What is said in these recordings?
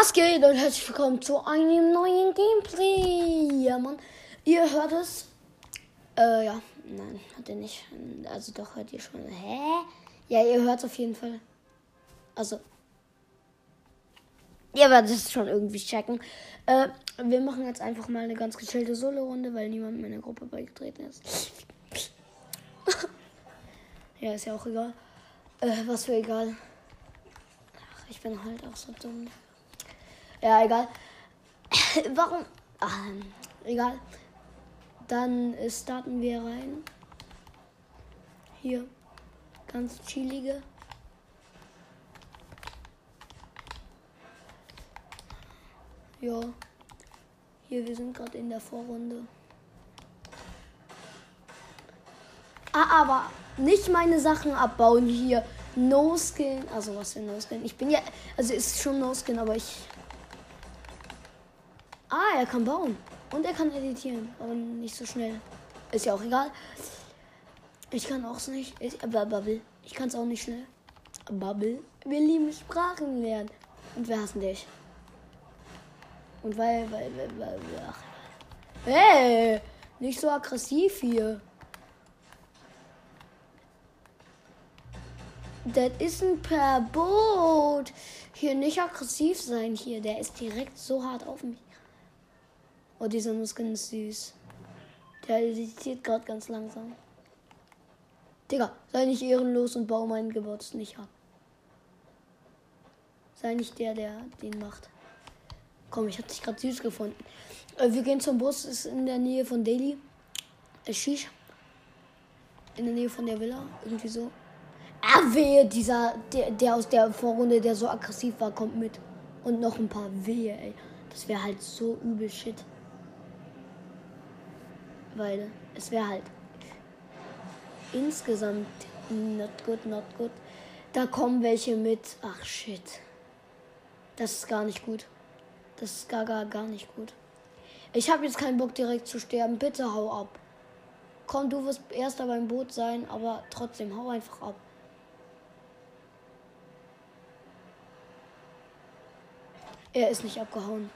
Was geht und herzlich willkommen zu einem neuen Gameplay. Ja, Mann. Ihr hört es. Äh, ja. Nein, hat ihr nicht. Also doch, hört ihr schon. Hä? Ja, ihr hört es auf jeden Fall. Also. Ihr werdet es schon irgendwie checken. Äh, wir machen jetzt einfach mal eine ganz gechillte Solo-Runde, weil niemand in meiner Gruppe beigetreten ist. ja, ist ja auch egal. Äh, was für egal. Ach, ich bin halt auch so dumm. Ja, egal. Warum? Ach, egal. Dann starten wir rein. Hier. Ganz chillige. Ja. Hier, wir sind gerade in der Vorrunde. Ah, aber nicht meine Sachen abbauen hier. No Skin. Also was für No Skin? Ich bin ja. Also ist schon No Skin, aber ich Ah, er kann bauen. Und er kann editieren. Aber nicht so schnell. Ist ja auch egal. Ich kann auch nicht. Ich, äh, Bubble. Ich kann es auch nicht schnell. Bubble. Wir lieben Sprachen lernen. Und wir hassen dich. Und weil, weil, weil, weil, ach. Hey, nicht so aggressiv hier. Das ist ein Verbot. Hier nicht aggressiv sein hier. Der ist direkt so hart auf mich. Oh, dieser Muskeln ist süß. Der editiert gerade ganz langsam. Digga, sei nicht ehrenlos und bau meinen Geburts nicht ab. Sei nicht der, der den macht. Komm, ich hab dich gerade süß gefunden. Äh, wir gehen zum Bus, ist in der Nähe von Delhi. Äh, Shish. In der Nähe von der Villa. Irgendwie so. Ah, wehe, dieser, der, der aus der Vorrunde, der so aggressiv war, kommt mit. Und noch ein paar Wehe, ey. Das wäre halt so übel Shit. Weil es wäre halt insgesamt not good, not good. Da kommen welche mit. Ach shit. Das ist gar nicht gut. Das ist gar, gar, gar nicht gut. Ich habe jetzt keinen Bock direkt zu sterben. Bitte hau ab. Komm, du wirst erster beim Boot sein, aber trotzdem hau einfach ab. Er ist nicht abgehauen.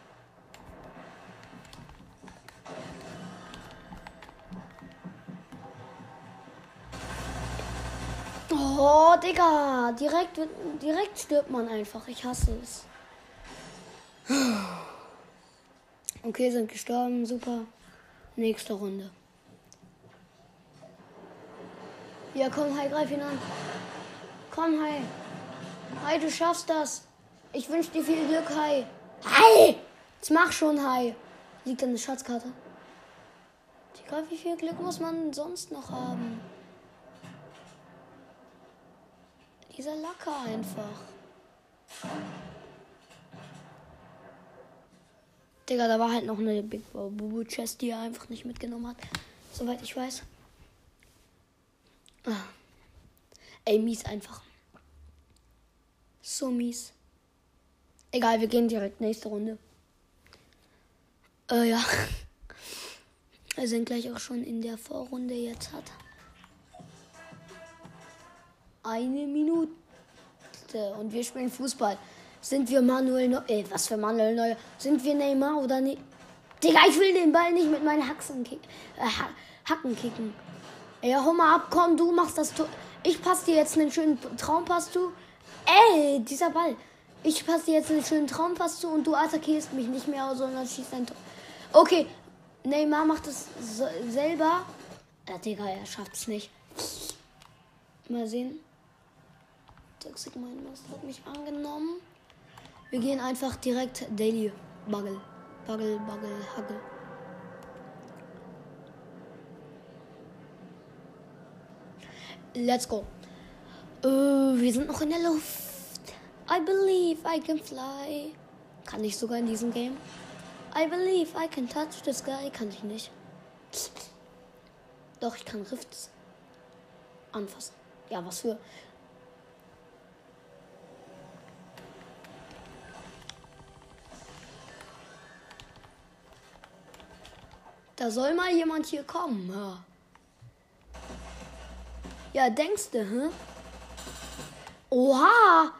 Oh, Digga. Direkt, direkt stirbt man einfach. Ich hasse es. Okay, sind gestorben. Super. Nächste Runde. Ja, komm, Hai, greif ihn an. Komm, Hai. Hai, du schaffst das. Ich wünsche dir viel Glück, Hai. Hai! Jetzt mach schon, Hai. Liegt eine Schatzkarte. Digga, wie viel Glück muss man sonst noch haben? Dieser Lacker einfach. Digga, da war halt noch eine Big Bubu Chest, die er einfach nicht mitgenommen hat. Soweit ich weiß. Ah. Ey, mies einfach. So mies. Egal, wir gehen direkt nächste Runde. Äh, ja. Wir sind gleich auch schon in der Vorrunde jetzt hat eine Minute. Und wir spielen Fußball. Sind wir Manuel Neuer? Ey, was für Manuel Neuer? Sind wir Neymar oder nicht? Digga, ich will den Ball nicht mit meinen Haxen kick äh, Hacken kicken. Ey, hau mal ab, komm, du machst das Tor. Ich passe dir jetzt einen schönen Traumpass zu. Ey, dieser Ball. Ich passe dir jetzt einen schönen Traumpass zu und du attackierst mich nicht mehr, sondern schießt ein Tor. Okay, Neymar macht es selber. Ja, Digga, er schafft es nicht. Mal sehen. Toxic Mindmaster hat mich angenommen. Wir gehen einfach direkt Daily Buggle. Buggle, Buggle, Huggle. Let's go. Uh, wir sind noch in der Luft. I believe I can fly. Kann ich sogar in diesem Game. I believe I can touch the sky. Kann ich nicht. Doch, ich kann Rifts anfassen. Ja, was für. Da soll mal jemand hier kommen. Ja, ja denkst du, hä? Oha!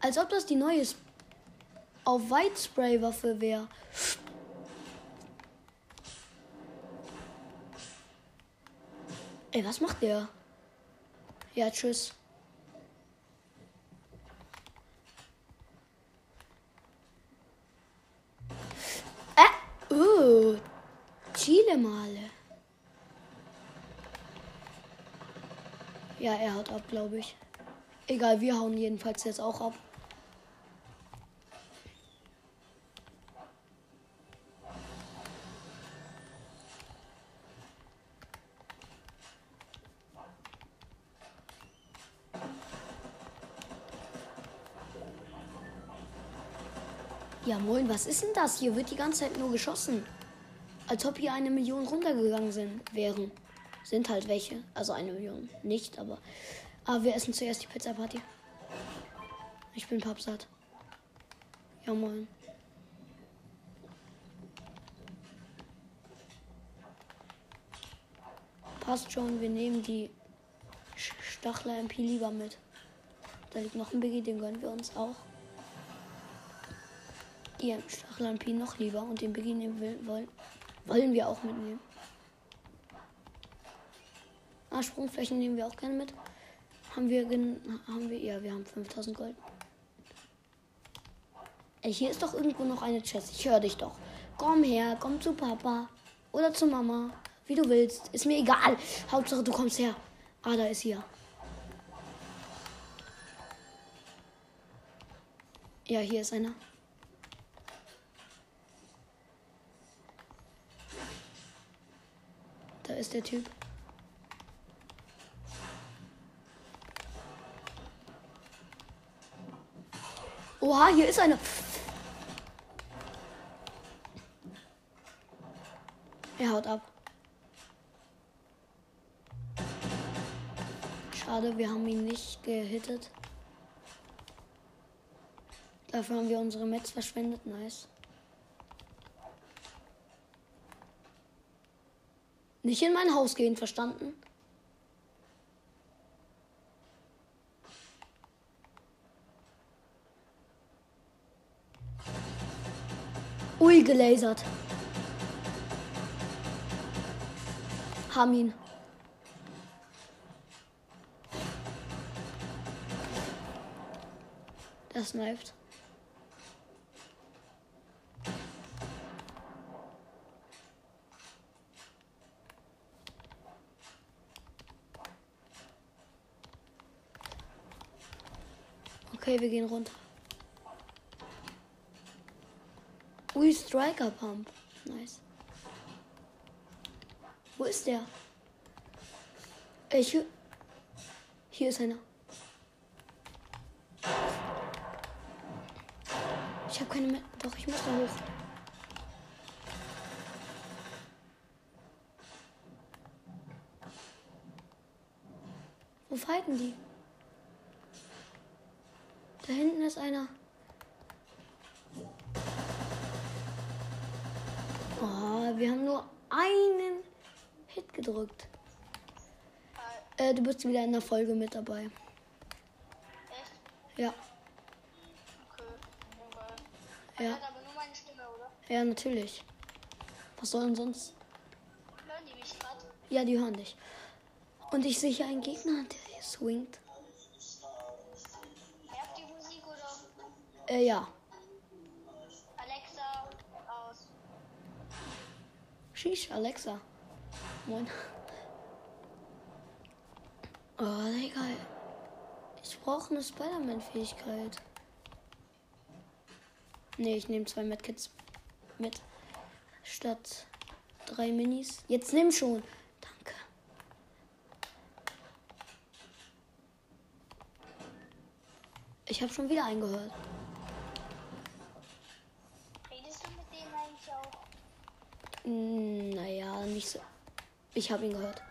Als ob das die neue Sp auf White Spray Waffe wäre. Ey, was macht der? Ja, tschüss. Äh, oh, Chile Male. Ja, er haut ab, glaube ich. Egal, wir hauen jedenfalls jetzt auch ab. Ja, moin, was ist denn das? Hier wird die ganze Zeit nur geschossen. Als ob hier eine Million runtergegangen sind, wären. Sind halt welche. Also eine Million. Nicht, aber. Aber wir essen zuerst die Pizza Party. Ich bin pappsatt. Ja, moin. Passt schon, wir nehmen die Stachler MP lieber mit. Da liegt noch ein Biggie, den gönnen wir uns auch. Die Stachler MP noch lieber und den Biggie nehmen will, wollen, wollen wir auch mitnehmen. Ah, Sprungflächen nehmen wir auch gerne mit. Haben wir, haben wir, ja, wir haben 5000 Gold. Ey, hier ist doch irgendwo noch eine Chest. Ich höre dich doch. Komm her, komm zu Papa. Oder zu Mama. Wie du willst. Ist mir egal. Hauptsache, du kommst her. Ah, da ist hier. Ja, hier ist einer. Ist der Typ. Oha, hier ist eine. Er haut ab. Schade, wir haben ihn nicht gehittet. Dafür haben wir unsere Metz verschwendet. Nice. Nicht in mein Haus gehen, verstanden? Ui, gelasert. Haben ihn. Das sniped. Okay, wir gehen runter. Ui, Striker Pump. Nice. Wo ist der? Ich. Hier ist einer. Ich habe keine mehr. Doch, ich muss da hoch. Wo fighten die? Da hinten ist einer. Oh, wir haben nur einen Hit gedrückt. Äh, du bist wieder in der Folge mit dabei. Echt? Ja, Okay. Ja. Hört aber nur meine Stimme, oder? ja, natürlich. Was soll denn sonst? Hören die mich gerade? Ja, die hören dich. Und ich sehe hier einen Gegner, der hier swingt. Äh, ja. Alexa, aus. Sheesh, Alexa. Moin. Oh, Digga. Ich brauche eine Spider-Man-Fähigkeit. Nee, ich nehme zwei Medkits mit. Statt drei Minis. Jetzt nimm schon. Danke. Ich habe schon wieder eingehört. Redest du mit denen eigentlich auch? Hm, Naja, nicht so. Ich habe ihn gehört.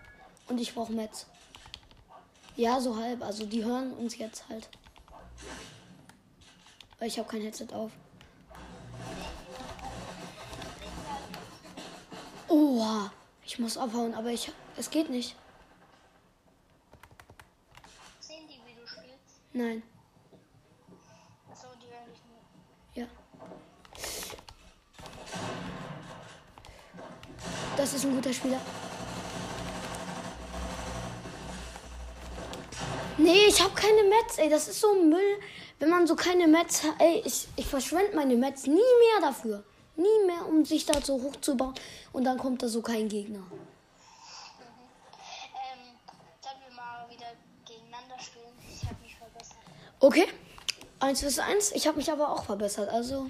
Und ich brauche Metz. Ja, so halb. Also die hören uns jetzt halt. Weil ich habe kein Headset auf. Oha. Ich muss abhauen, aber ich. Es geht nicht. Sehen die, wie du spielst? Nein. Das ist ein guter Spieler. Nee, ich habe keine Mets, ey. Das ist so Müll. Wenn man so keine Mets hat, ey, ich, ich verschwende meine Mets nie mehr dafür. Nie mehr, um sich da so hochzubauen. Und dann kommt da so kein Gegner. Ähm, sollen wir mal wieder gegeneinander spielen? Ich habe mich verbessert. Okay. 1 bis 1. Ich habe mich aber auch verbessert. Also,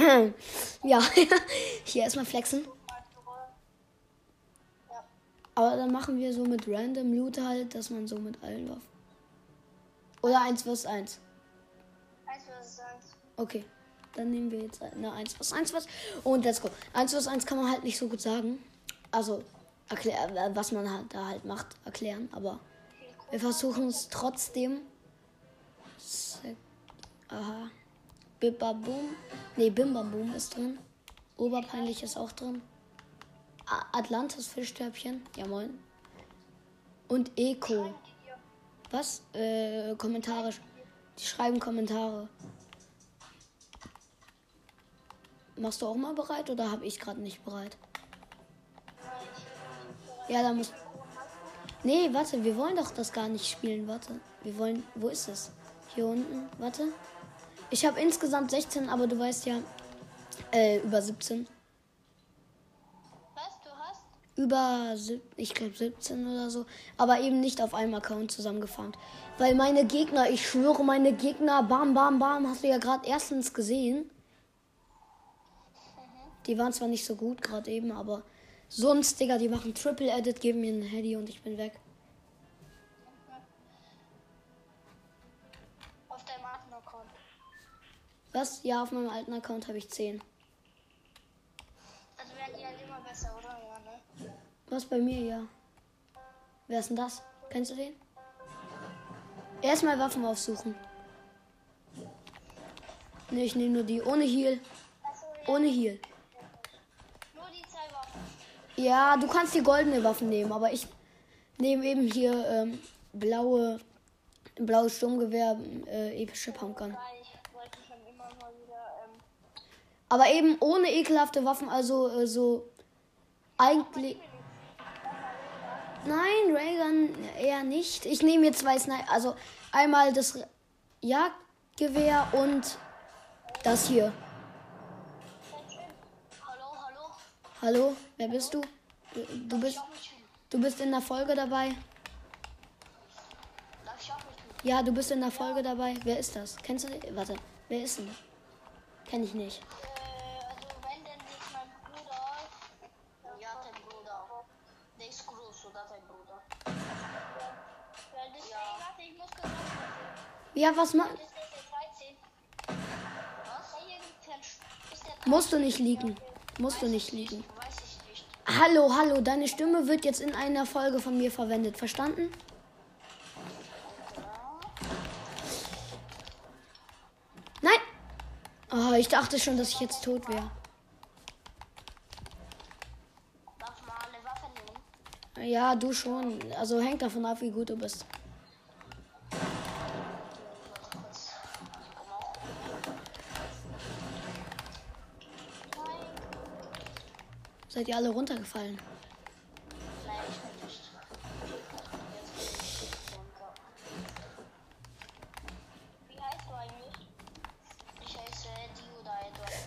ja. Hier erstmal flexen. Aber dann machen wir so mit Random Loot halt, dass man so mit allen Waffen. Oder 1 vs 1. Eins versus eins. Okay. Dann nehmen wir jetzt eine 1 vs 1 was. Und let's go. 1 vs 1 kann man halt nicht so gut sagen. Also, erklär, äh, was man halt da halt macht, erklären. Aber wir versuchen es trotzdem. Aha. Bibabum. Nee, Bimbabum ist drin. Oberpeinlich ist auch drin. Atlantis Fischstäbchen. Ja, moin. Und Eco. Was? Äh, Kommentare. Die schreiben Kommentare. Machst du auch mal bereit oder habe ich gerade nicht bereit? Ja, da muss. Nee, warte, wir wollen doch das gar nicht spielen. Warte. Wir wollen. Wo ist es? Hier unten. Warte. Ich habe insgesamt 16, aber du weißt ja. Äh, über 17. Was? Du hast? Über, ich glaube 17 oder so. Aber eben nicht auf einem Account zusammengefarmt. Weil meine Gegner, ich schwöre, meine Gegner, bam, bam, bam, hast du ja gerade erstens gesehen. Die waren zwar nicht so gut gerade eben, aber sonst, Digga, die machen Triple Edit, geben mir ein Handy und ich bin weg. Was? Ja, auf meinem alten Account habe ich 10. Also werden die halt immer besser, oder? Ja, ne? Was bei mir, ja. Wer ist denn das? Kennst du den? Erstmal Waffen aufsuchen. Ne, ich nehme nur die ohne Heal. Ohne Heal. Nur die zwei Waffen. Ja, du kannst die goldene Waffen nehmen, aber ich nehme eben hier ähm, blaue, blaues Sturmgewehr, äh, epische Pumpgun. Weil ich wollte schon immer mal wieder, ähm, Aber eben ohne ekelhafte Waffen, also äh, so eigentlich. Nein, Raygun eher nicht. Ich nehme hier zwei Sniper, also einmal das Jagdgewehr und das hier. Hallo, hallo. Hallo, wer bist du? Du, du bist, du bist in der Folge dabei. Ja, du bist in der Folge dabei. Wer ist das? Kennst du den? Warte, wer ist denn? Kenn ich nicht. Gefällt- Ist der Musst du nicht liegen. Musst du nicht liegen. Hallo, hallo, deine Stimme wird jetzt in einer Folge von mir verwendet. Verstanden? Nein! Oh, ich dachte schon, dass ich jetzt tot wäre. Ja, du schon. Also hängt davon ab, wie gut du bist. Nein. Seid ihr alle runtergefallen? Nein, ich bin nicht. Wie heißt du eigentlich? Ich heiße Eddie oder Edward,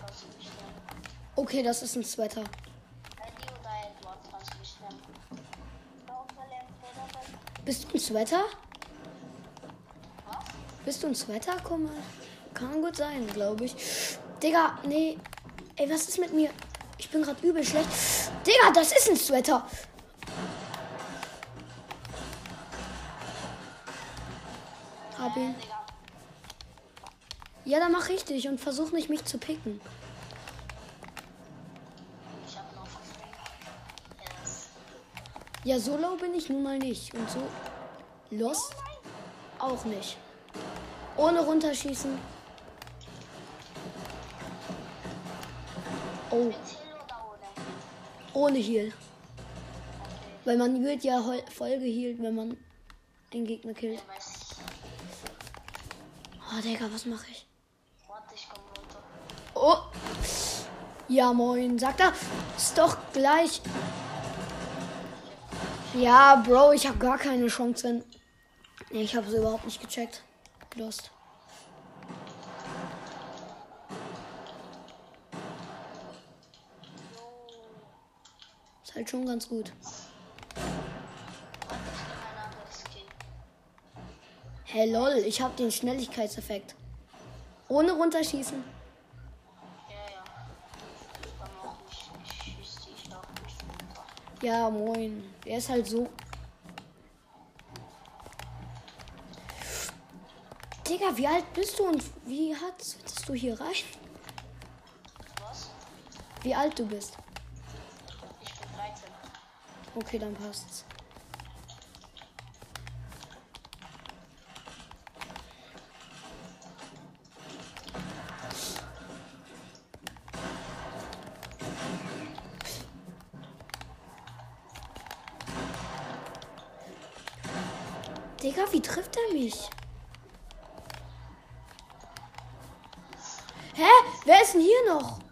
kannst du mich nennen. Okay, das ist ein Sweater. Bist du ein Sweater? Bist du ein Sweater? Guck mal. Kann gut sein, glaube ich. Digga, nee. Ey, was ist mit mir? Bin gerade übel schlecht. Digga, das ist ein Sweater. Hab ihn. Ja, dann mach richtig und versuch nicht mich zu picken. Ja, so low bin ich nun mal nicht. Und so lost auch nicht. Ohne runterschießen. Oh, ohne? Heal. Weil man wird ja voll geheilt, wenn man einen Gegner killt. Oh, Digga, was mache ich? Oh! Ja, moin. Sagt er. Ist doch gleich. Ja, Bro, ich habe gar keine Chance. Ich habe es überhaupt nicht gecheckt. Lost. Halt schon ganz gut. Hey lol, ich habe den Schnelligkeitseffekt. Ohne runterschießen. Ja, moin. Er ist halt so. Digga, wie alt bist du und wie hart sitzest du hier rein? Was? Wie alt du bist? Ich bin 13. Okay, dann passt's. Digga, wie trifft er mich? Hä? Wer ist denn hier noch?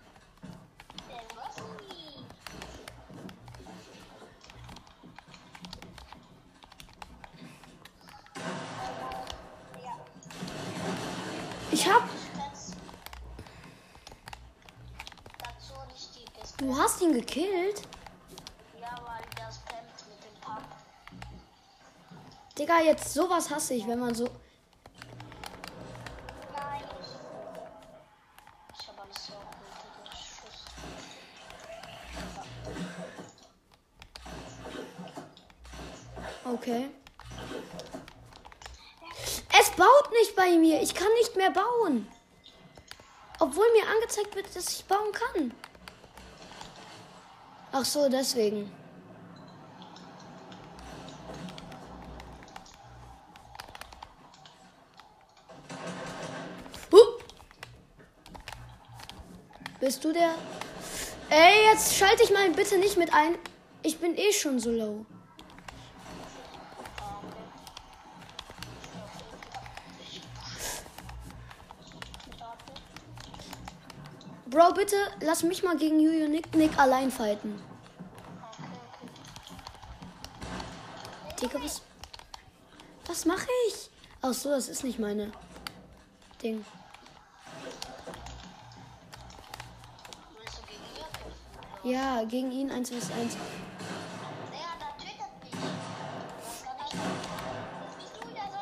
Digga, jetzt sowas hasse ich, wenn man so. Okay. Es baut nicht bei mir. Ich kann nicht mehr bauen. Obwohl mir angezeigt wird, dass ich bauen kann. Ach so, deswegen. Bist du der? Ey, jetzt schalte ich mal bitte nicht mit ein. Ich bin eh schon so low. Bro, bitte lass mich mal gegen Juju Nick Nick allein fighten. Digga, was. Was mache ich? Ach so, das ist nicht meine Ding. Ja, gegen ihn 1 vs 1. Der, da twittert mich. Was kann ich machen? Das bist du wieder so.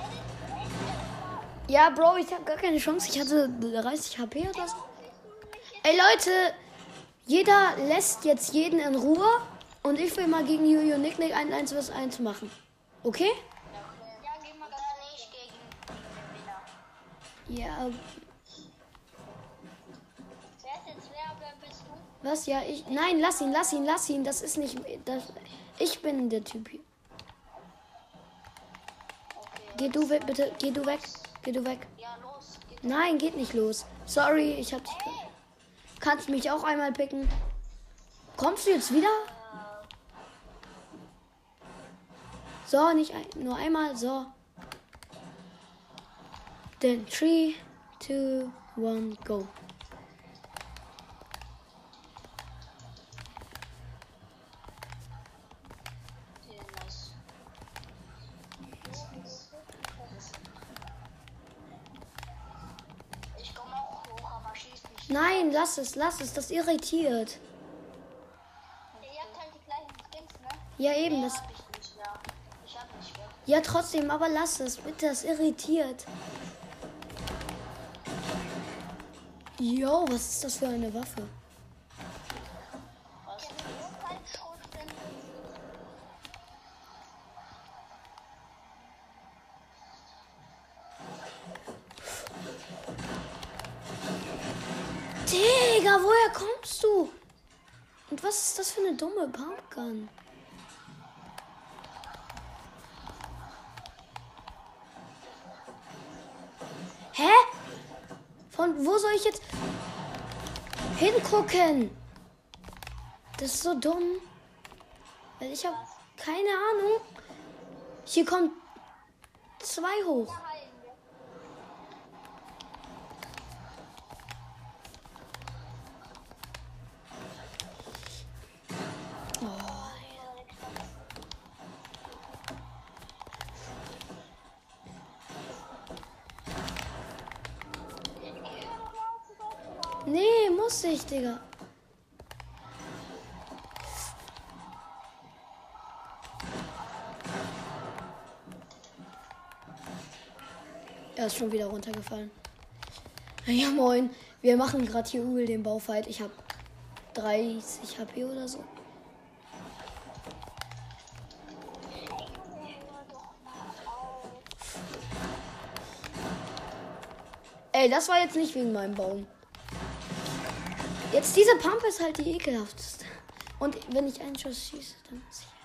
Edit, edit, Ja, Bro, ich habe gar keine Chance. Ich hatte 30 HP oder so. Ey, Leute, jeder lässt jetzt jeden in Ruhe. Und ich will mal gegen Juju Nick Nick ein 1 vs 1 machen. Okay? Ja, geh mal ganz nicht gegen den Winner. Ja, was? Ja, ich. Nein, lass ihn, lass ihn, lass ihn. Das ist nicht. Das, ich bin der Typ hier. Okay. Geh du weg, bitte. Geh du weg. Geh du weg. Ja, los. Geht. Nein, geht nicht los. Sorry, ich hab dich. Kannst mich auch einmal picken. Kommst du jetzt wieder? So, nicht ein, nur einmal. So. Then 3, 2, 1, go. Nein, lass es, lass es. Das irritiert. Ihr habt halt die gleichen Skins, ne? Ja, eben. Das, hab ich nicht mehr. Ich hab nicht mehr. ja, trotzdem, aber lass es. Bitte, das irritiert. Yo, was ist das für eine Waffe? Dumme Pumpgun? Hä? Von wo soll ich jetzt hingucken? Das ist so dumm. Weil ich habe keine Ahnung. Hier kommt zwei hoch. Ist schon wieder runtergefallen. Ja, moin. Wir machen gerade hier übel den Baufight. Ich habe 30 HP oder so. Ey, das war jetzt nicht wegen meinem Baum. Jetzt diese Pump ist halt die ekelhafteste. Und wenn ich einen Schuss schieße, dann muss ich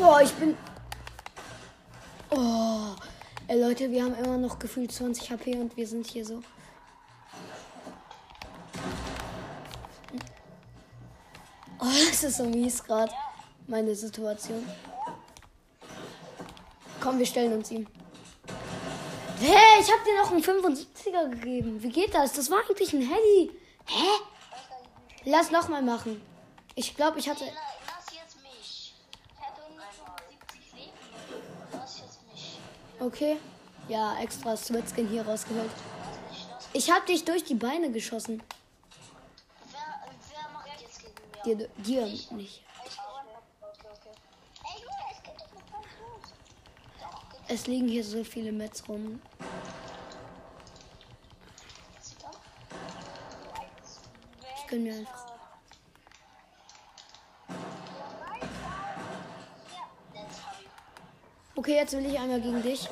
Boah, ich bin. Oh. Ey, Leute, wir haben immer noch gefühlt 20 HP und wir sind hier so. Oh, das ist so mies gerade. Meine Situation. Komm, wir stellen uns ihm. Hä, ich hab dir noch einen 75er gegeben. Wie geht das? Das war eigentlich ein Heli. Hä? Lass noch mal machen. Ich glaube, ich hatte. Okay. Ja, extra Sweatskin hier rausgeholt. Ich hab dich durch die Beine geschossen. Wer, wer macht jetzt gegen mir? Dir, dir nicht. Echt? Okay, okay. Ey, Junge, es geht doch Es liegen hier so viele Mets rum. Ich gönn mir einfach. Okay, jetzt will ich einmal gegen dich.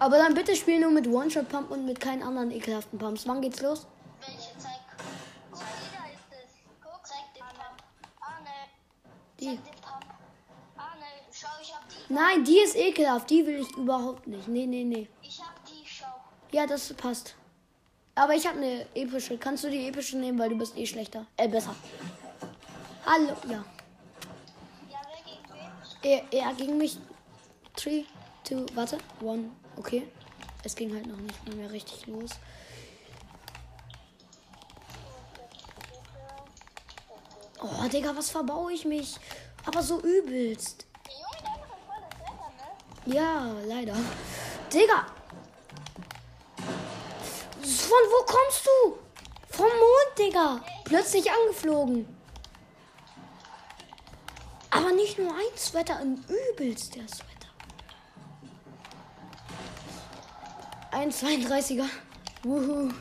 Aber dann bitte spiel nur mit One-Shot-Pump und mit keinen anderen ekelhaften Pumps. Wann geht's los? Die. Nein, die ist ekelhaft. Die will ich überhaupt nicht. Nee, nee, nee. Ich hab die, schau. Ja, das passt. Aber ich habe eine epische. Kannst du die epische nehmen, weil du bist eh schlechter. Äh, besser. Hallo, ja. Ja, wer gegen wen? Er, er gegen mich. 3, 2, warte. 1. Okay. Es ging halt noch nicht mehr richtig los. Oh, Digga, was verbaue ich mich? Aber so übelst. Ja, leider. Digga! Von wo kommst du? Vom Mond, Digga. Plötzlich angeflogen. Aber nicht nur ein Sweater, ein übelst der Sweater. Ein 32er. Wuhu.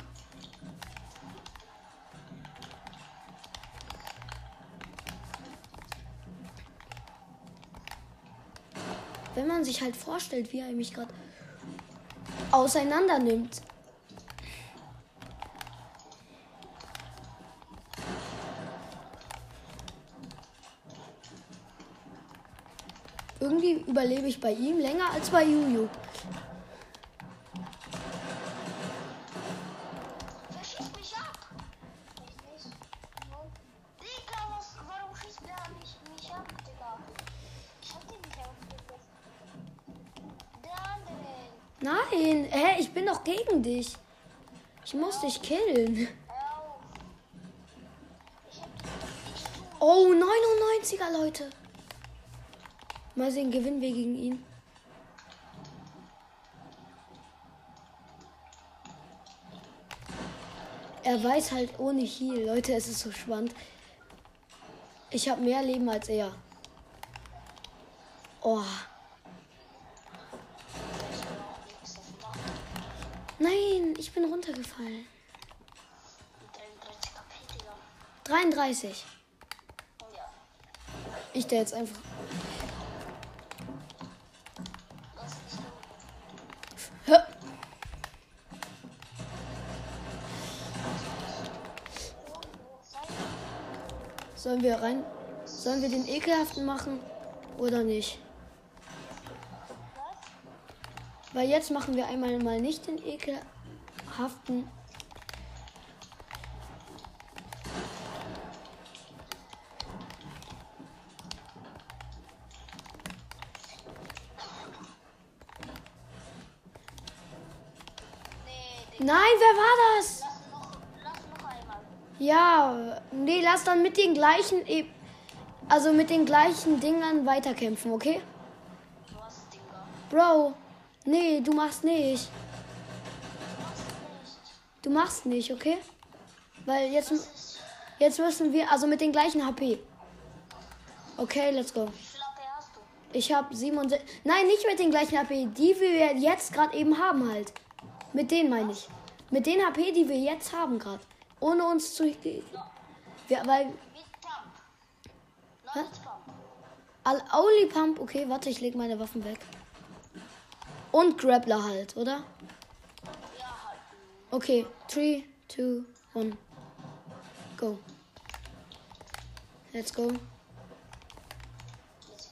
Wenn man sich halt vorstellt, wie er mich gerade auseinander nimmt. Irgendwie überlebe ich bei ihm länger als bei Juju. Ich muss dich killen. Oh, 99er, Leute. Mal sehen, gewinnen wir gegen ihn. Er weiß halt ohne Heal. Leute, es ist so spannend. Ich habe mehr Leben als er. Oh. Bin runtergefallen. 33 KP, Digga. 33. Ja. Ich der jetzt einfach. Hä? Sollen wir rein. Sollen wir den ekelhaften machen oder nicht? Weil jetzt machen wir einmal mal nicht den ekelhaften. Digga. Nein, wer war das? Ja, nee, lass dann mit den gleichen, E- also mit den gleichen Dingern weiterkämpfen, okay? Bro, nee, du machst nicht. Du machst nicht, okay? Weil jetzt, jetzt müssen wir, also mit den gleichen HP. Okay, let's go. Ich habe 67. Nein, nicht mit den gleichen HP, die wir jetzt gerade eben haben halt. Mit denen meine ich. Mit den HP, die wir jetzt haben gerade. Ohne uns zu. Wir, weil. Hä? All, only Pump. Okay, warte, ich leg meine Waffen weg. Und Grappler halt, oder? Okay, 3, 2, 1. Go. Let's go.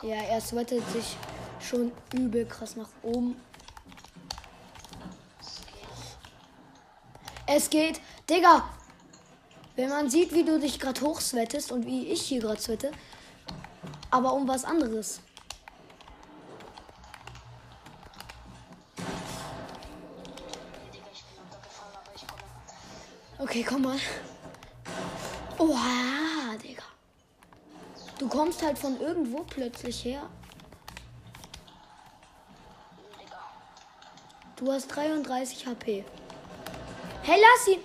Ja, er sweatet sich schon übel krass nach oben. Es geht. Es geht. Digga! Wenn man sieht, wie du dich gerade hochswettest und wie ich hier gerade swette, aber um was anderes. Okay, komm mal. Oha, Digga. Du kommst halt von irgendwo plötzlich her. Du hast 33 HP. Hey, lass ihn!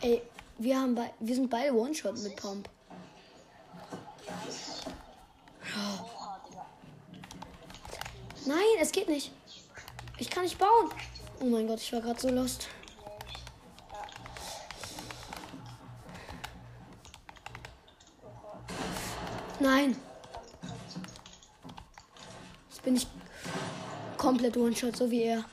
Ey, wir, haben bei, wir sind beide One-Shot mit Pump. Es geht nicht. Ich kann nicht bauen. Oh mein Gott, ich war gerade so lost. Nein. Jetzt bin ich komplett One-Shot, so wie er.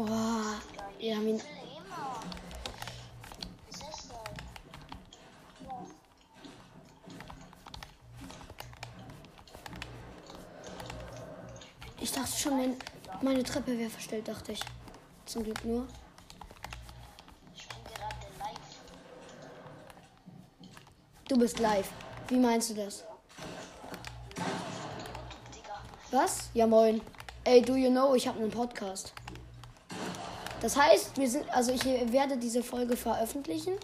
Oh, wir haben ihn. Ich dachte schon, mein, meine Treppe wäre verstellt, dachte ich. Zum Glück nur. Du bist live. Wie meinst du das? Was? Ja, moin. Ey, do you know, ich habe einen Podcast. Das heißt, wir sind, also ich werde diese Folge veröffentlichen.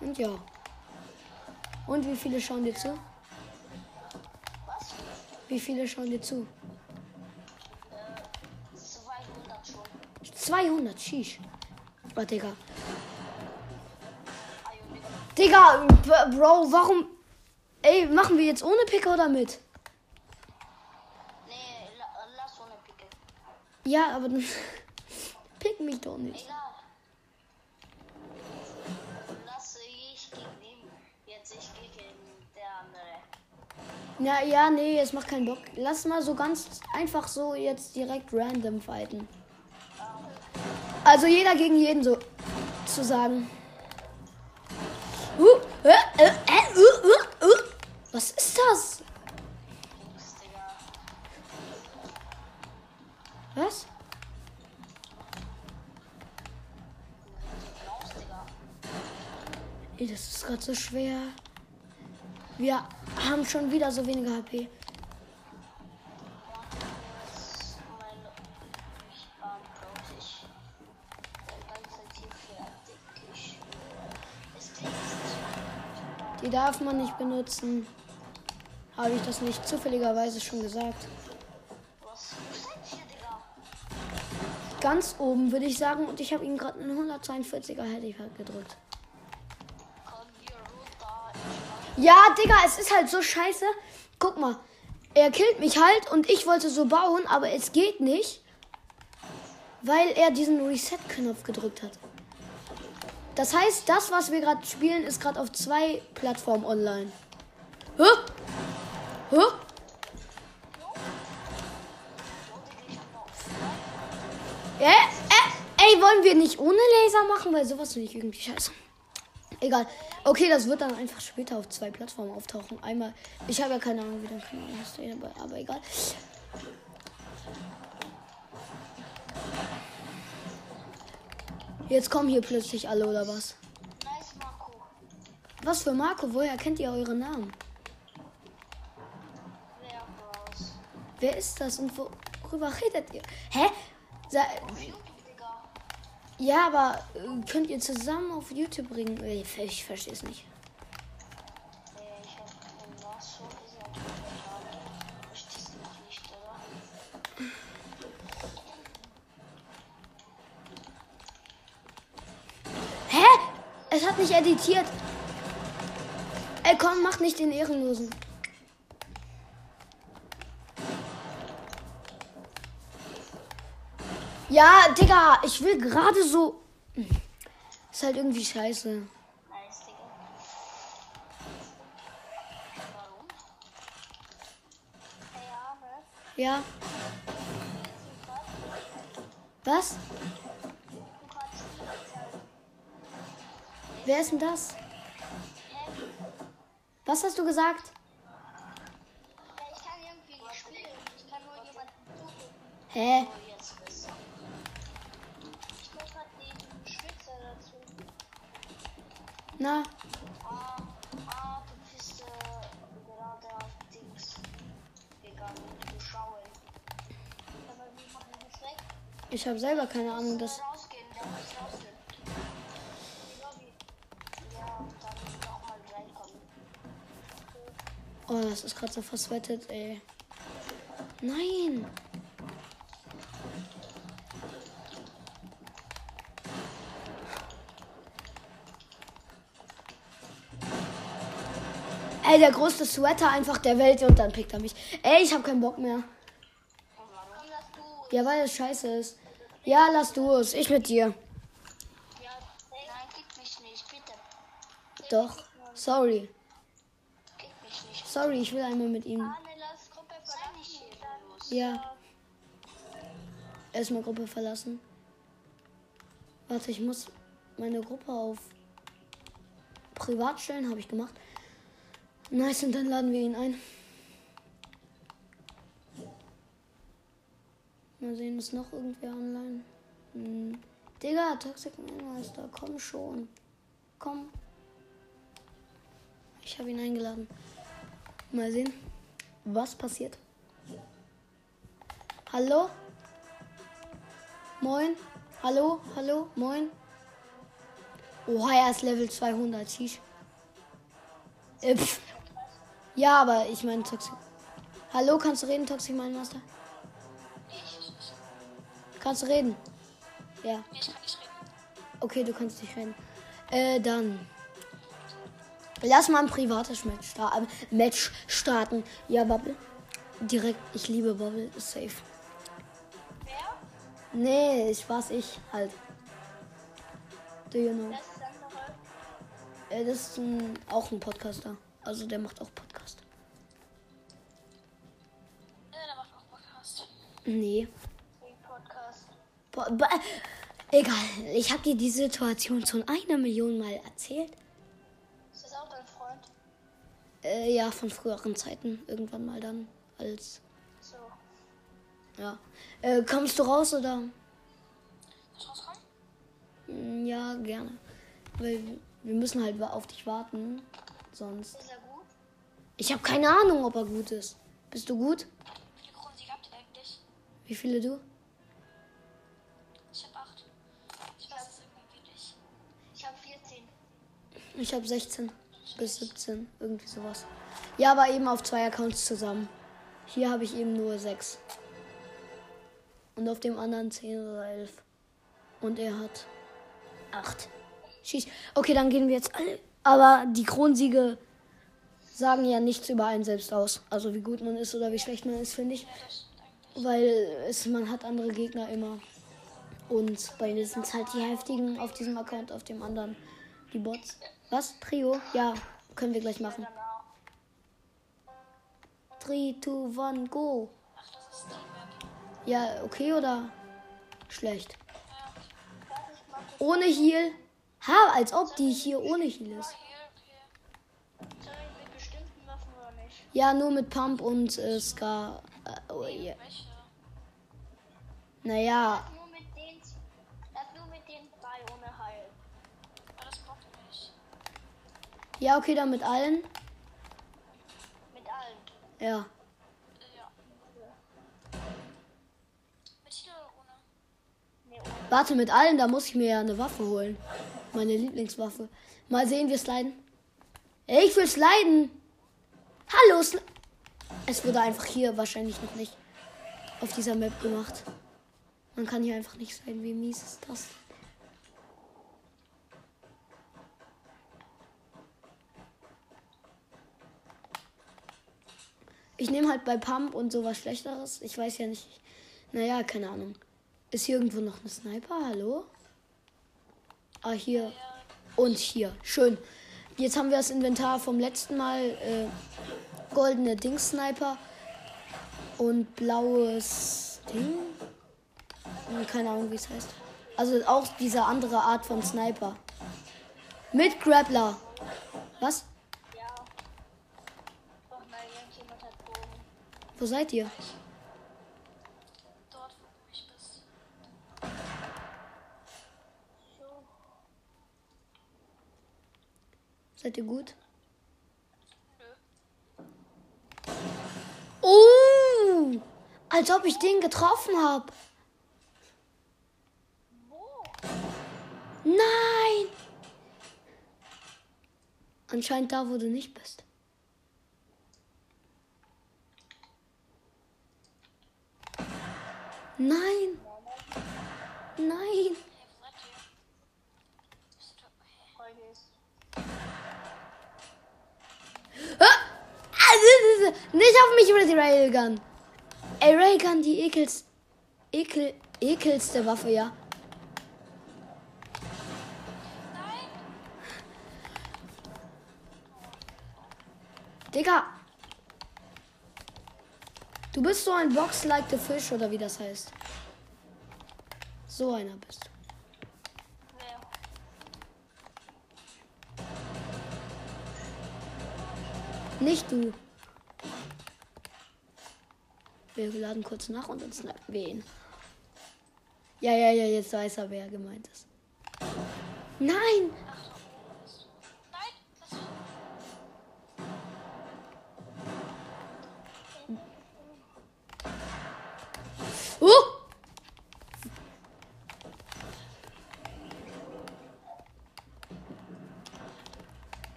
Und ja. Und wie viele schauen dir zu? Was? Wie viele schauen dir zu? 200 schon. 200, sheesh. Oh, Digga. Digga. Bro, warum? Ey, machen wir jetzt ohne Pick oder mit? Nee, la, lass ohne Picke. Ja, aber dann. Mich doch nicht. Egal. Lass ich gegen ihn. Jetzt ich gegen der andere. Ja, ja, nee, es macht keinen Bock. Lass mal so ganz einfach so jetzt direkt random fighten. Also jeder gegen jeden so zu sagen. Uh, uh, uh. Was ist das? Ey, das ist gerade so schwer. Wir haben schon wieder so wenige HP. Die darf man nicht benutzen. Habe ich das nicht zufälligerweise schon gesagt? Ganz oben würde ich sagen und ich habe ihm gerade einen 142er Heading gedrückt. Ja, Digga, es ist halt so scheiße. Guck mal, er killt mich halt und ich wollte so bauen, aber es geht nicht, weil er diesen Reset-Knopf gedrückt hat. Das heißt, das, was wir gerade spielen, ist gerade auf zwei Plattformen online. Hä? Hä? Äh, äh, ey, wollen wir nicht ohne Laser machen? Weil sowas finde ich irgendwie scheiße. Egal. Okay, das wird dann einfach später auf zwei Plattformen auftauchen. Einmal, ich habe ja keine Ahnung, wie der Kanal heißt, aber, aber egal. Jetzt kommen hier plötzlich alle oder was? Nice, Marco. Was für Marco? Woher kennt ihr eure Namen? Wer ist das und worüber redet ihr? Hä? Sa. Ja, aber äh, könnt ihr zusammen auf YouTube bringen? Äh, Ich, verstehe es nicht. Hä? Es hat nicht editiert. Ey, komm, mach nicht den Ehrenlosen. Ja, Digga, ich will gerade so. Ist halt irgendwie scheiße. Ja. Was? Wer ist denn das? Was hast du gesagt? Ja, ich kann irgendwie nicht spielen. Ich kann nur jemanden suchen. Hä? Na? Ah, ah, du bist äh, gerade auf Dings gegangen. Du schauen. Aber wie machen wir das weg? Ich habe selber keine Ahnung, Das das. rausgehen, der muss rausgehen. Die Lobby. Ja, und dann nochmal reinkommen. Oh, das ist gerade so verswettet, ey. Nein! Ey, der größte Sweater einfach der Welt und dann pickt er mich. Ey, ich hab keinen Bock mehr. Ja, weil es scheiße ist. Ja, lass du es. Ich mit dir. Doch. Sorry. Sorry, ich will einmal mit ihm. Ja. Erstmal Gruppe verlassen. Warte, ich muss meine Gruppe auf privat stellen. Habe ich gemacht. Nice, und dann laden wir ihn ein. Mal sehen, ist noch irgendwer online? Hm. Digga, Toxic Meister, komm schon. Komm. Ich habe ihn eingeladen. Mal sehen, was passiert. Hallo? Moin? Hallo? Hallo? Moin? Oha, er ist Level 200. Sheesh. Äh, pff. Ja, aber ich meine Toxic. Hallo, kannst du reden, Toxic mein Master? Kannst du reden? Ja. Ich. Okay, du kannst nicht reden. Äh, dann. Lass mal ein privates Match, sta äh, Match starten. Ja, Bubble. Direkt, ich liebe Bubble, ist safe. Wer? Nee, Spaß, ich halt. Do you know? Das ist andere. Äh, das ist ein, auch ein Podcaster. Also der macht auch Podcast. Nee. Podcast. Bo bo egal, ich habe dir die Situation schon eine Million Mal erzählt. Ist das auch dein Freund? Äh, ja, von früheren Zeiten. Irgendwann mal dann. Als. So. Ja. Äh, kommst du raus oder? Soll ich rauskommen? Mm, Ja, gerne. Weil wir müssen halt auf dich warten. Sonst. Ist er gut? Ich habe keine Ahnung, ob er gut ist. Bist du gut? Wie viele Kronsiege habt ihr eigentlich? Wie viele du? Ich hab acht. Ich weiß es irgendwie nicht. Ich hab 14. Ich habe 16 bis 17. Irgendwie sowas. Ja, aber eben auf zwei Accounts zusammen. Hier habe ich eben nur 6. Und auf dem anderen 10 oder 11. Und er hat 8. Schieß. Okay, dann gehen wir jetzt alle. Aber die Kronsiege sagen ja nichts über einen selbst aus. Also wie gut man ist oder wie schlecht man ist, finde ich. Weil es, man hat andere Gegner immer. Und bei mir sind es halt die heftigen auf diesem Account, auf dem anderen die Bots. Was? Trio? Ja, können wir gleich machen. Danach. 3, 2, 1, go. Ja, okay oder schlecht? Ohne Heal? Ha, als ob die hier ohne Heal ist. Okay, okay. Soll ich mit bestimmten Waffen oder nicht? Ja, nur mit Pump und äh, Scar. Äh, oh, yeah. Naja, Nur mit den. Er hat nur mit den drei ohne Heil. Ja, das braucht er nicht. Ja, okay, dann mit allen. Mit allen. Ja. Ja. Mit oder ohne? Nee, ohne. Warte, mit allen, da muss ich mir ja eine Waffe holen. Meine Lieblingswaffe. Mal sehen, wir sliden. Ich will sliden. Hallo, Sli Es wurde einfach hier wahrscheinlich noch nicht auf dieser Map gemacht. Man kann hier einfach nicht sliden. Wie mies ist das? Ich nehme halt bei Pump und sowas Schlechteres. Ich weiß ja nicht. Naja, keine Ahnung. Ist hier irgendwo noch ein Sniper? Hallo? Ah, hier. Und hier. Schön. Jetzt haben wir das Inventar vom letzten Mal. Äh, goldene Dings-Sniper. Und blaues Ding. Hm, Keine Ahnung, wie es heißt. Also auch diese andere Art von Sniper. Mit Grappler. Was? Ja. Wo seid ihr? Dort, wo du mich bist. So. Seid ihr gut? Nö. Oh! Als ob ich den getroffen habe. Nein! Anscheinend da, wo du nicht bist. Nein! Nein! Hey, wo seid ihr? Bist du. Hä? Folge ist. Ah! Ist- Nicht auf mich mit Railgun! Ey, Railgun, die ekels, ekel, ekelste Waffe, ja. Digga! Du bist so ein Box like the Fish oder wie das heißt. So einer bist du. Nicht du. Wir laden kurz nach und dann snappen wir ihn. Ja, ja, ja, jetzt weiß er, wer gemeint ist. Nein! Oh!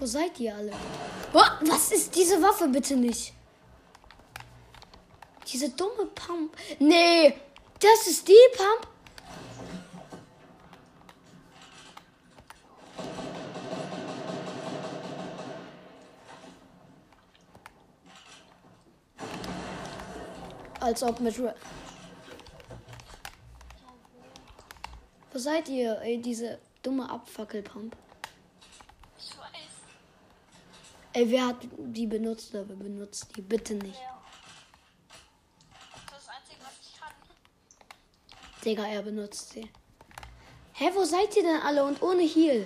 Wo seid ihr alle? Oh, was ist diese Waffe bitte nicht? Diese dumme Pump. Nee, das ist die Pump. Als ob mit. Ra Wo seid ihr, ey, diese dumme Abfackelpump? Ich weiß. Ey, wer hat die benutzt oder wer benutzt die? Bitte nicht. Wer? Das ist das Einzige, was ich kann. Digga, er benutzt sie. Hä, wo seid ihr denn alle und ohne Heal?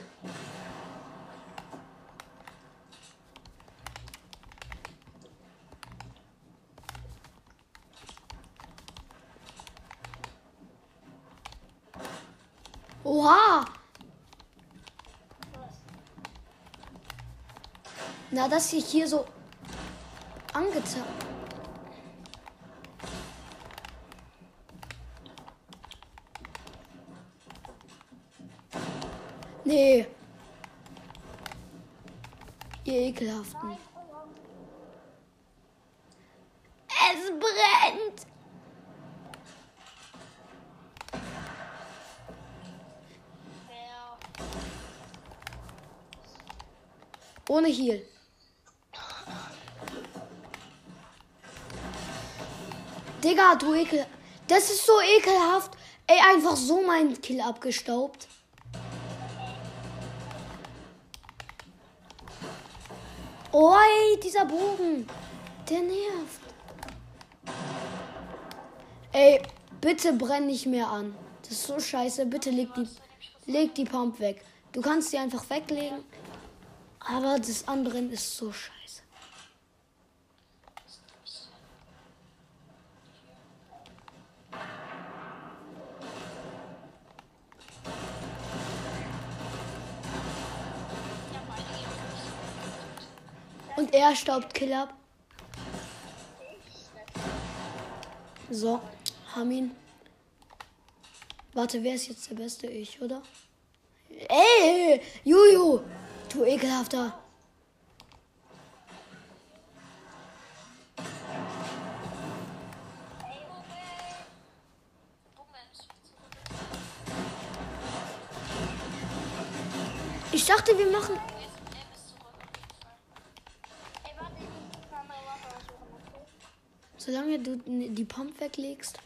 Oha! Na, dass ich hier so angezeigt. Nee. Ihr ekelhaften. Es brennt. Ohne Heal. Digga, du ekel. Das ist so ekelhaft. Ey, einfach so mein Kill abgestaubt. Oh, dieser Bogen. Der nervt. Ey, bitte brenn nicht mehr an. Das ist so scheiße. Bitte leg die, leg die Pump weg. Du kannst sie einfach weglegen. Aber das Anbrennen ist so scheiße. Er staubt Kill ab. So, haben ihn. Warte, wer ist jetzt der Beste? Ich, oder? Ey, Juju, du ekelhafter. Ich dachte, wir machen. Oh, jetzt er ist zurück. auf jeden Fall. Ey, warte, ich muss eine andere Waffe aussuchen, okay? Solange du die Pump weglegst.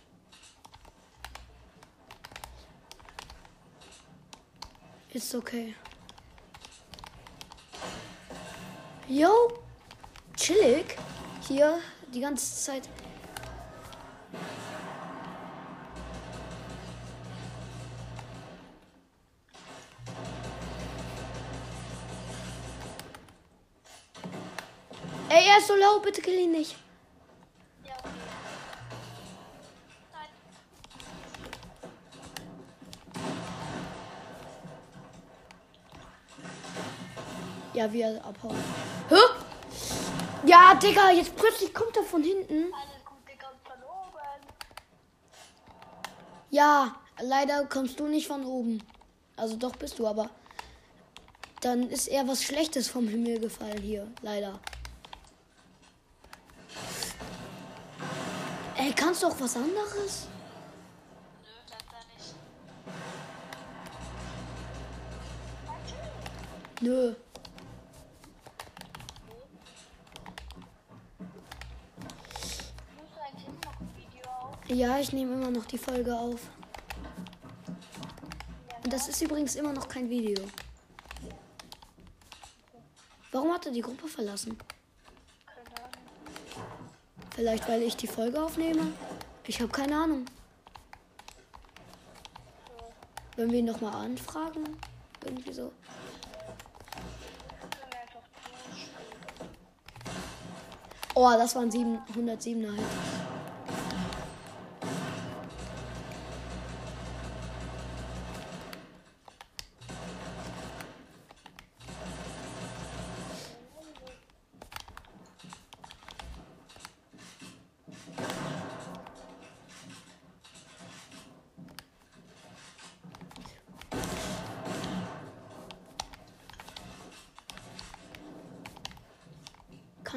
Ist okay. Yo, chillig. Hier die ganze Zeit. Ey, er ist so laut, bitte kill ihn nicht. Ja, okay. Nein. Ja, wie er abhaut. Hä? Ja, Digga, jetzt plötzlich kommt er von hinten. Alles gut, Digga, und von oben. Ja, leider kommst du nicht von oben. Also doch bist du, aber dann ist eher was Schlechtes vom Himmel gefallen hier, leider. Kannst du auch was anderes? Nö, da nicht. Nö. Ja, ich nehme immer noch die Folge auf. Das ist übrigens immer noch kein Video. Warum hat er die Gruppe verlassen? Vielleicht, weil ich die Folge aufnehme? Ich habe keine Ahnung. Wenn wir ihn nochmal anfragen? Irgendwie so. Oh, das waren 707er halt.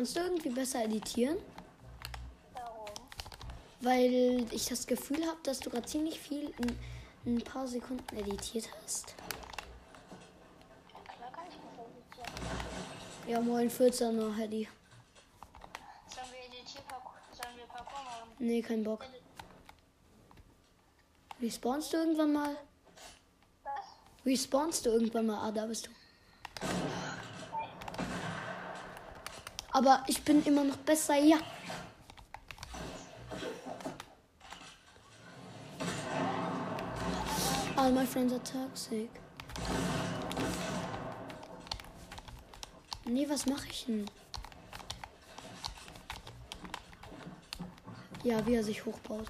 Kannst du irgendwie besser editieren? Warum? Weil ich das Gefühl habe, dass du gerade ziemlich viel in ein paar Sekunden editiert hast. Klar kann ich das editieren. Ja, moin 14er, Hedy. Sollen wir editieren, sollen wir Parkour machen? Nee, kein Bock. Respawnst du irgendwann mal? Was? Respawnst du irgendwann mal? Ah, da bist du. Aber ich bin immer noch besser, ja. All my friends are toxic. Nee, was mache ich denn? Ja, wie er sich hochbaut.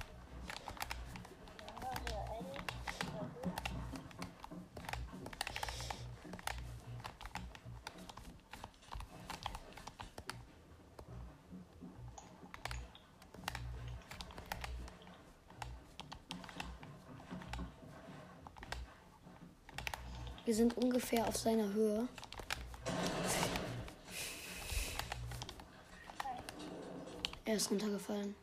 Wir sind ungefähr auf seiner Höhe. Er ist runtergefallen.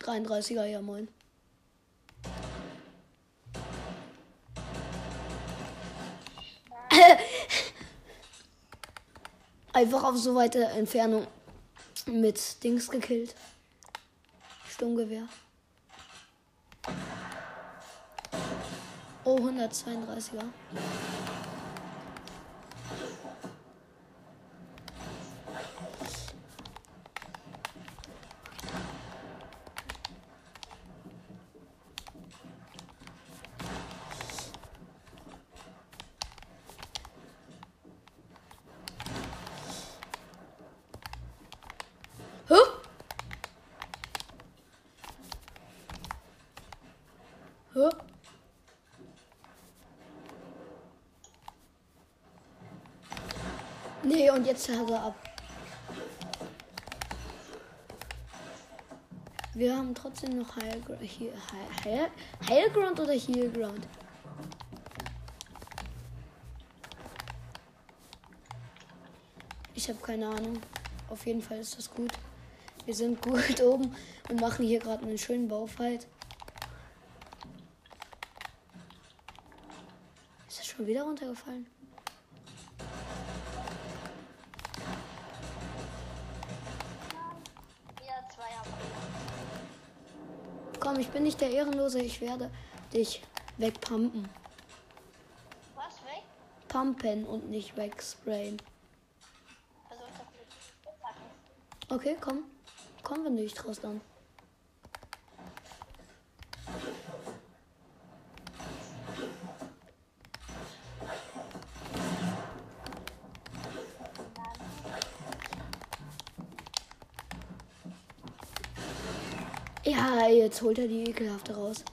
Dreiunddreißiger, ja moin. Einfach auf so weite Entfernung mit Dings gekillt. Sturmgewehr. Oh, 132er. Nee, und jetzt hat er ab. Wir haben trotzdem noch High, Gr- hier, High, High, High Ground oder Heal Ground? Ich habe keine Ahnung. Auf jeden Fall ist das gut. Wir sind gut oben und machen hier gerade einen schönen Baufight. Ist das schon wieder runtergefallen? Komm, ich bin nicht der Ehrenlose. Ich werde dich wegpumpen. Was weg? Pumpen und nicht wegsprayen. Packen. Okay, komm. Komm, wenn du dich holt er die ekelhafte raus.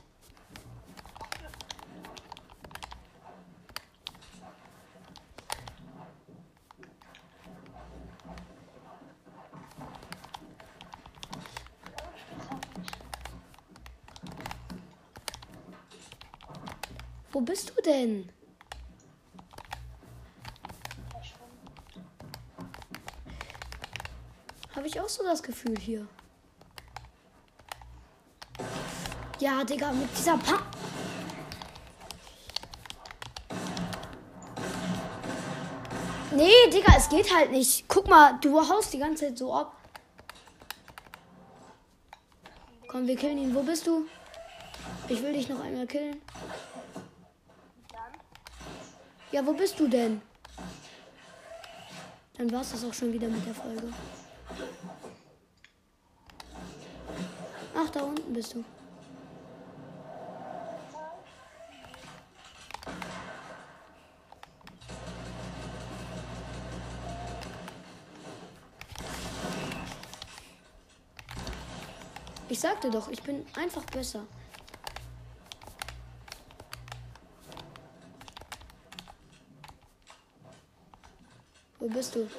Wo bist du denn? Habe ich auch so das Gefühl hier. Ja, Digga, mit dieser pa Nee, Digga, es geht halt nicht. Guck mal, du haust die ganze Zeit so ab. Komm, wir killen ihn. Wo bist du? Ich will dich noch einmal killen. Ja, wo bist du denn? Dann war es das auch schon wieder mit der Folge. Ach, da unten bist du. Ich sagte doch, ich bin einfach besser. Wo bist du?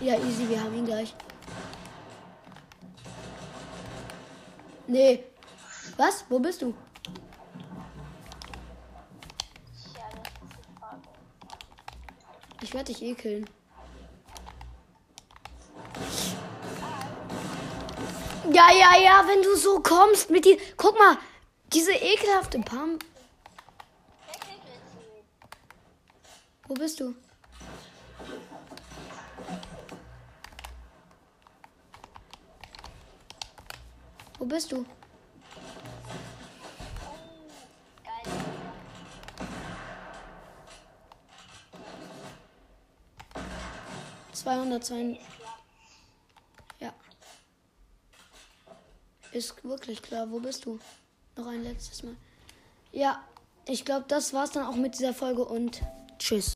Ja, easy, wir haben ihn gleich. Nee. Was? Wo bist du? Ich werde dich killen. Ja, ja, ja, wenn du so kommst mit die. Guck mal, diese ekelhafte Pam. Wo bist du? Wo bist du? 202. Ist klar. Ja. Ist wirklich klar. Wo bist du? Noch ein letztes Mal. Ja, ich glaube, das war's dann auch mit dieser Folge und tschüss.